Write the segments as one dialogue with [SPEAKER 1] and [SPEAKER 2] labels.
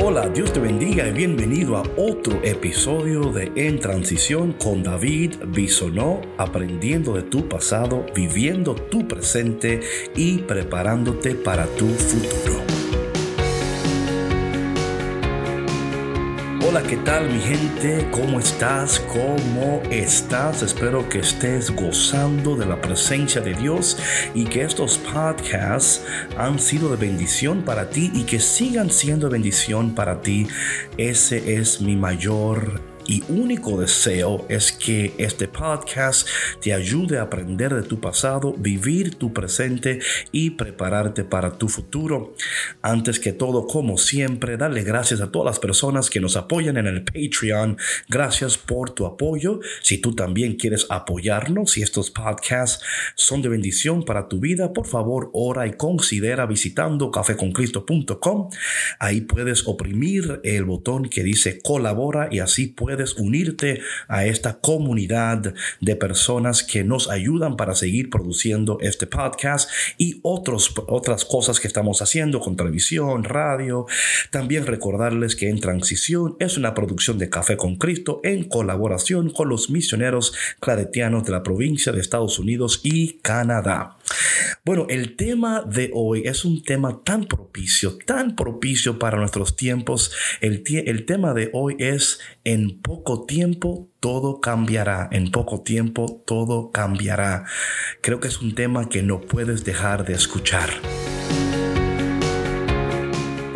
[SPEAKER 1] Hola, Dios te bendiga y bienvenido a otro episodio de En Transición con David Bisonó, aprendiendo de tu pasado, viviendo tu presente y preparándote para tu futuro. Hola, ¿qué tal mi gente? ¿Cómo estás? ¿Cómo estás? Espero que estés gozando de la presencia de Dios y que estos podcasts han sido de bendición para ti y que sigan siendo bendición para ti. Ese es mi mayor y único deseo es que este podcast te ayude a aprender de tu pasado, vivir tu presente y prepararte para tu futuro. Antes que todo, como siempre, darle gracias a todas las personas que nos apoyan en el Patreon. Gracias por tu apoyo. Si tú también quieres apoyarnos, si estos podcasts son de bendición para tu vida, por favor, ora y considera visitando cafeconcristo.com. Ahí puedes oprimir el botón que dice colabora y así puedes unirte a esta comunidad de personas que nos ayudan para seguir produciendo este podcast y otros, otras cosas que estamos haciendo con televisión, radio. También recordarles que En Transición es una producción de Café con Cristo en colaboración con los misioneros claretianos de la provincia de Estados Unidos y Canadá. Bueno, el tema de hoy es un tema tan propicio, tan propicio para nuestros tiempos. El, el tema de hoy es en poco tiempo todo cambiará, en poco tiempo todo cambiará. Creo que es un tema que no puedes dejar de escuchar.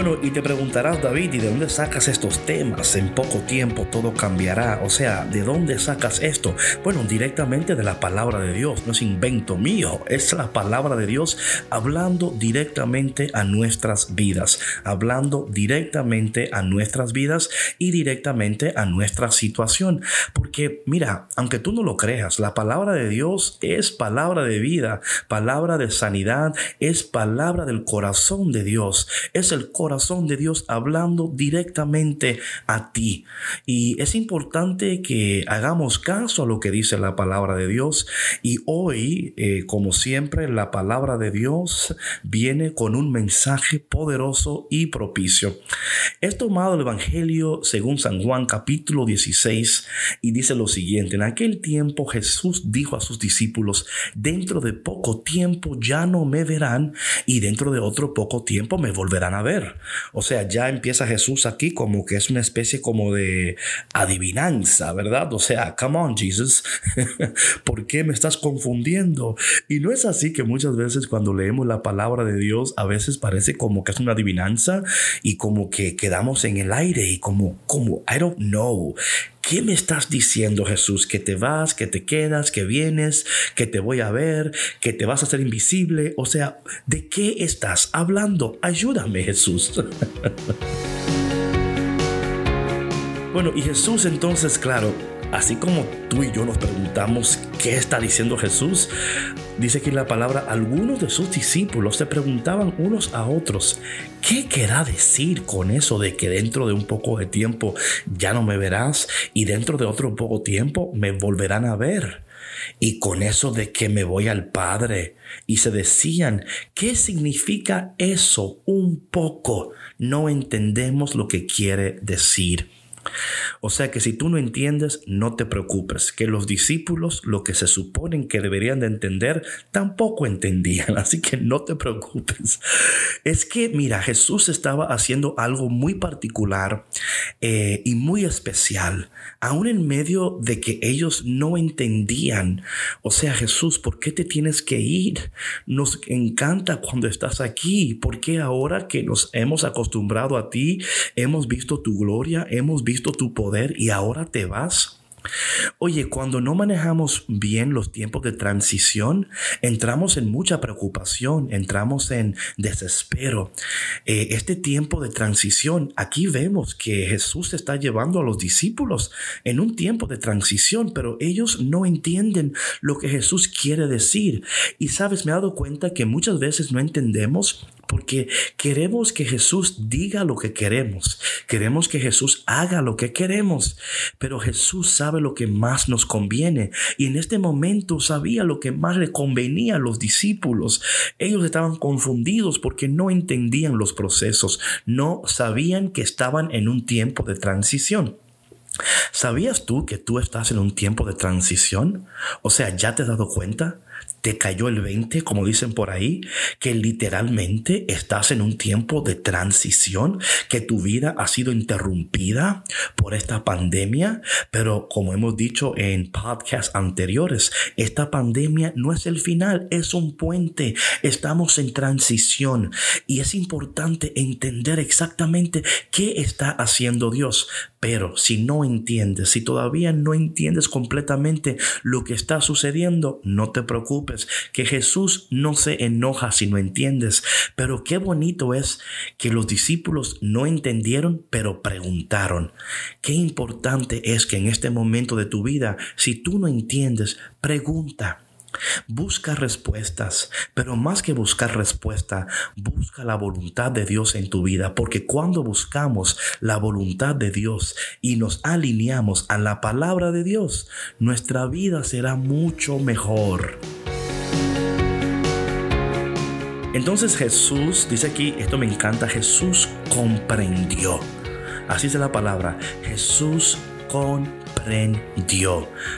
[SPEAKER 1] Bueno, y te preguntarás, David, ¿y de dónde sacas estos temas? En poco tiempo todo cambiará. O sea, ¿de dónde sacas esto? Bueno, directamente de la palabra de Dios. No es invento mío. Es la palabra de Dios hablando directamente a nuestras vidas. Hablando directamente a nuestras vidas y directamente a nuestra situación. Porque, mira, aunque tú no lo creas, la palabra de Dios es palabra de vida, palabra de sanidad, es palabra del corazón de Dios. Es el corazón corazón de Dios hablando directamente a ti. Y es importante que hagamos caso a lo que dice la palabra de Dios. Y hoy, eh, como siempre, la palabra de Dios viene con un mensaje poderoso y propicio. Es tomado el Evangelio según San Juan capítulo 16 y dice lo siguiente. En aquel tiempo Jesús dijo a sus discípulos, dentro de poco tiempo ya no me verán y dentro de otro poco tiempo me volverán a ver. O sea, ya empieza Jesús aquí como que es una especie como de adivinanza, ¿verdad? O sea, come on, Jesus, ¿por qué me estás confundiendo? Y no es así que muchas veces cuando leemos la palabra de Dios, a veces parece como que es una adivinanza y como que quedamos en el aire y como, como, I don't know. ¿Qué me estás diciendo, Jesús? Que te vas, que te quedas, que vienes, que te voy a ver, que te vas a hacer invisible. O sea, ¿de qué estás hablando? Ayúdame, Jesús. bueno, y Jesús entonces, claro, así como tú y yo nos preguntamos qué está diciendo Jesús, dice que la palabra algunos de sus discípulos se preguntaban unos a otros, ¿qué querrá decir con eso de que dentro de un poco de tiempo ya no me verás y dentro de otro poco tiempo me volverán a ver? Y con eso de que me voy al Padre. Y se decían, ¿qué significa eso un poco? No entendemos lo que quiere decir. O sea que si tú no entiendes, no te preocupes, que los discípulos lo que se suponen que deberían de entender, tampoco entendían, así que no te preocupes. Es que, mira, Jesús estaba haciendo algo muy particular eh, y muy especial, aún en medio de que ellos no entendían. O sea, Jesús, ¿por qué te tienes que ir? Nos encanta cuando estás aquí, porque ahora que nos hemos acostumbrado a ti, hemos visto tu gloria, hemos visto tu poder y ahora te vas. Oye, cuando no manejamos bien los tiempos de transición, entramos en mucha preocupación, entramos en desespero. Eh, este tiempo de transición, aquí vemos que Jesús está llevando a los discípulos en un tiempo de transición, pero ellos no entienden lo que Jesús quiere decir. Y sabes, me he dado cuenta que muchas veces no entendemos porque queremos que Jesús diga lo que queremos, queremos que Jesús haga lo que queremos, pero Jesús sabe lo que más nos conviene y en este momento sabía lo que más le convenía a los discípulos. Ellos estaban confundidos porque no entendían los procesos, no sabían que estaban en un tiempo de transición. ¿Sabías tú que tú estás en un tiempo de transición? O sea, ¿ya te has dado cuenta? Te cayó el 20, como dicen por ahí, que literalmente estás en un tiempo de transición, que tu vida ha sido interrumpida por esta pandemia, pero como hemos dicho en podcasts anteriores, esta pandemia no es el final, es un puente, estamos en transición y es importante entender exactamente qué está haciendo Dios. Pero si no entiendes, si todavía no entiendes completamente lo que está sucediendo, no te preocupes, que Jesús no se enoja si no entiendes. Pero qué bonito es que los discípulos no entendieron, pero preguntaron. Qué importante es que en este momento de tu vida, si tú no entiendes, pregunta. Busca respuestas, pero más que buscar respuesta, busca la voluntad de Dios en tu vida, porque cuando buscamos la voluntad de Dios y nos alineamos a la palabra de Dios, nuestra vida será mucho mejor. Entonces Jesús, dice aquí, esto me encanta, Jesús comprendió. Así es la palabra, Jesús comprendió.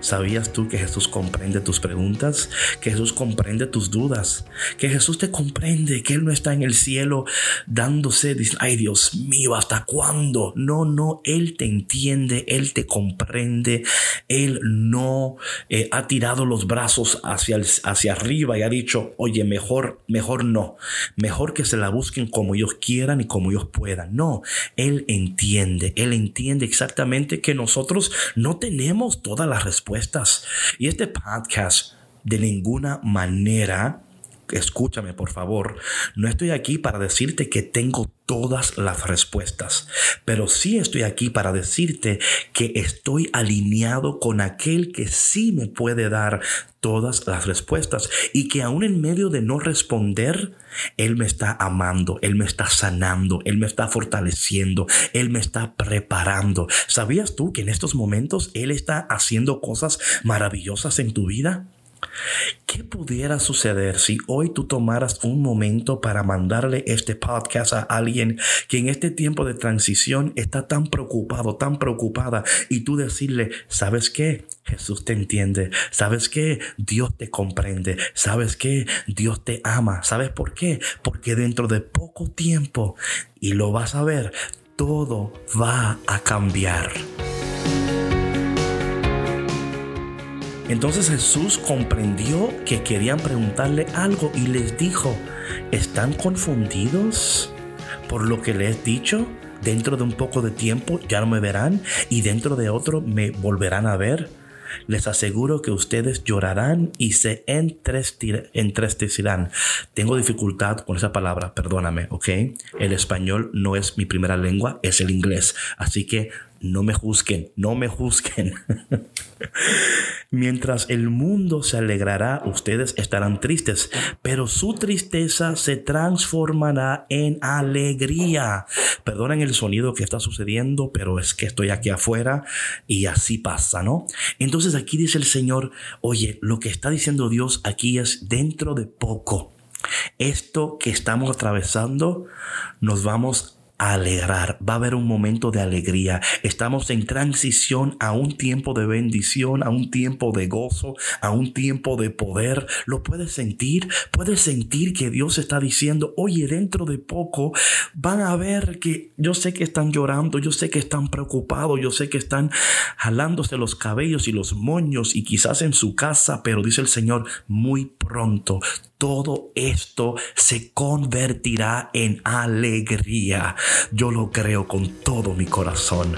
[SPEAKER 1] ¿Sabías tú que Jesús comprende tus preguntas? Que Jesús comprende tus dudas. Que Jesús te comprende, que Él no está en el cielo dándose, dice, ay Dios mío, ¿hasta cuándo? No, no, Él te entiende, Él te comprende. Él no eh, ha tirado los brazos hacia, hacia arriba y ha dicho, oye, mejor, mejor no. Mejor que se la busquen como ellos quieran y como ellos puedan. No, Él entiende, Él entiende exactamente que nosotros nosotros no tenemos todas las respuestas. Y este podcast de ninguna manera escúchame por favor, no estoy aquí para decirte que tengo todas las respuestas, pero sí estoy aquí para decirte que estoy alineado con aquel que sí me puede dar todas las respuestas y que aún en medio de no responder, Él me está amando, Él me está sanando, Él me está fortaleciendo, Él me está preparando. ¿Sabías tú que en estos momentos Él está haciendo cosas maravillosas en tu vida? ¿Qué pudiera suceder si hoy tú tomaras un momento para mandarle este podcast a alguien que en este tiempo de transición está tan preocupado, tan preocupada, y tú decirle, ¿sabes qué? Jesús te entiende. ¿Sabes qué? Dios te comprende. ¿Sabes qué? Dios te ama. ¿Sabes por qué? Porque dentro de poco tiempo, y lo vas a ver, todo va a cambiar. Entonces Jesús comprendió que querían preguntarle algo y les dijo, ¿están confundidos por lo que les he dicho? Dentro de un poco de tiempo ya no me verán y dentro de otro me volverán a ver. Les aseguro que ustedes llorarán y se entristecerán. Tengo dificultad con esa palabra, perdóname, ¿ok? El español no es mi primera lengua, es el inglés. Así que no me juzguen, no me juzguen. Mientras el mundo se alegrará, ustedes estarán tristes, pero su tristeza se transformará en alegría. Perdonen el sonido que está sucediendo, pero es que estoy aquí afuera y así pasa, ¿no? Entonces aquí dice el Señor, oye, lo que está diciendo Dios aquí es dentro de poco. Esto que estamos atravesando, nos vamos alegrar, va a haber un momento de alegría. Estamos en transición a un tiempo de bendición, a un tiempo de gozo, a un tiempo de poder. ¿Lo puedes sentir? Puedes sentir que Dios está diciendo, oye, dentro de poco van a ver que yo sé que están llorando, yo sé que están preocupados, yo sé que están jalándose los cabellos y los moños y quizás en su casa, pero dice el Señor, muy pronto todo esto se convertirá en alegría. Yo lo creo con todo mi corazón.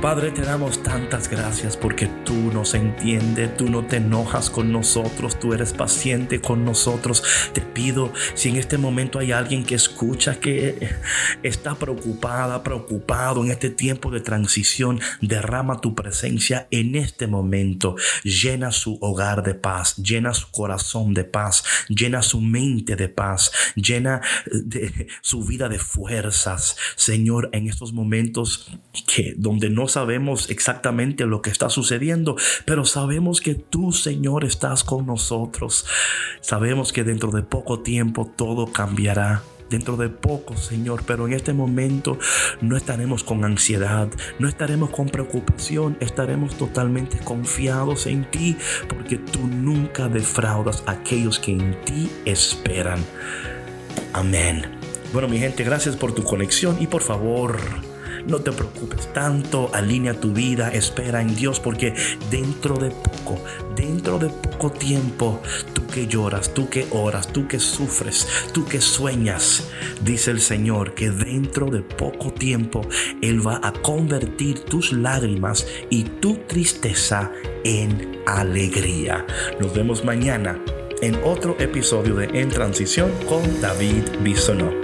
[SPEAKER 1] Padre, te damos tantas gracias porque tú nos entiendes, tú no te enojas con nosotros, tú eres paciente con nosotros. Te pido si en este momento hay alguien que escucha que está preocupada, preocupado en este tiempo de transición, derrama tu presencia en este momento. Llena su hogar de paz, llena su corazón de paz, llena su mente de paz, llena de su vida de fuerzas. Señor, en estos momentos que donde no sabemos exactamente lo que está sucediendo, pero sabemos que tú, Señor, estás con nosotros. Sabemos que dentro de poco tiempo todo cambiará dentro de poco, Señor, pero en este momento no estaremos con ansiedad, no estaremos con preocupación, estaremos totalmente confiados en ti, porque tú nunca defraudas a aquellos que en ti esperan. Amén. Bueno, mi gente, gracias por tu conexión y por favor, no te preocupes tanto, alinea tu vida, espera en Dios porque dentro de poco, dentro de poco tiempo, tú que lloras, tú que oras, tú que sufres, tú que sueñas, dice el Señor que dentro de poco tiempo Él va a convertir tus lágrimas y tu tristeza en alegría. Nos vemos mañana en otro episodio de En Transición con David Bisonó.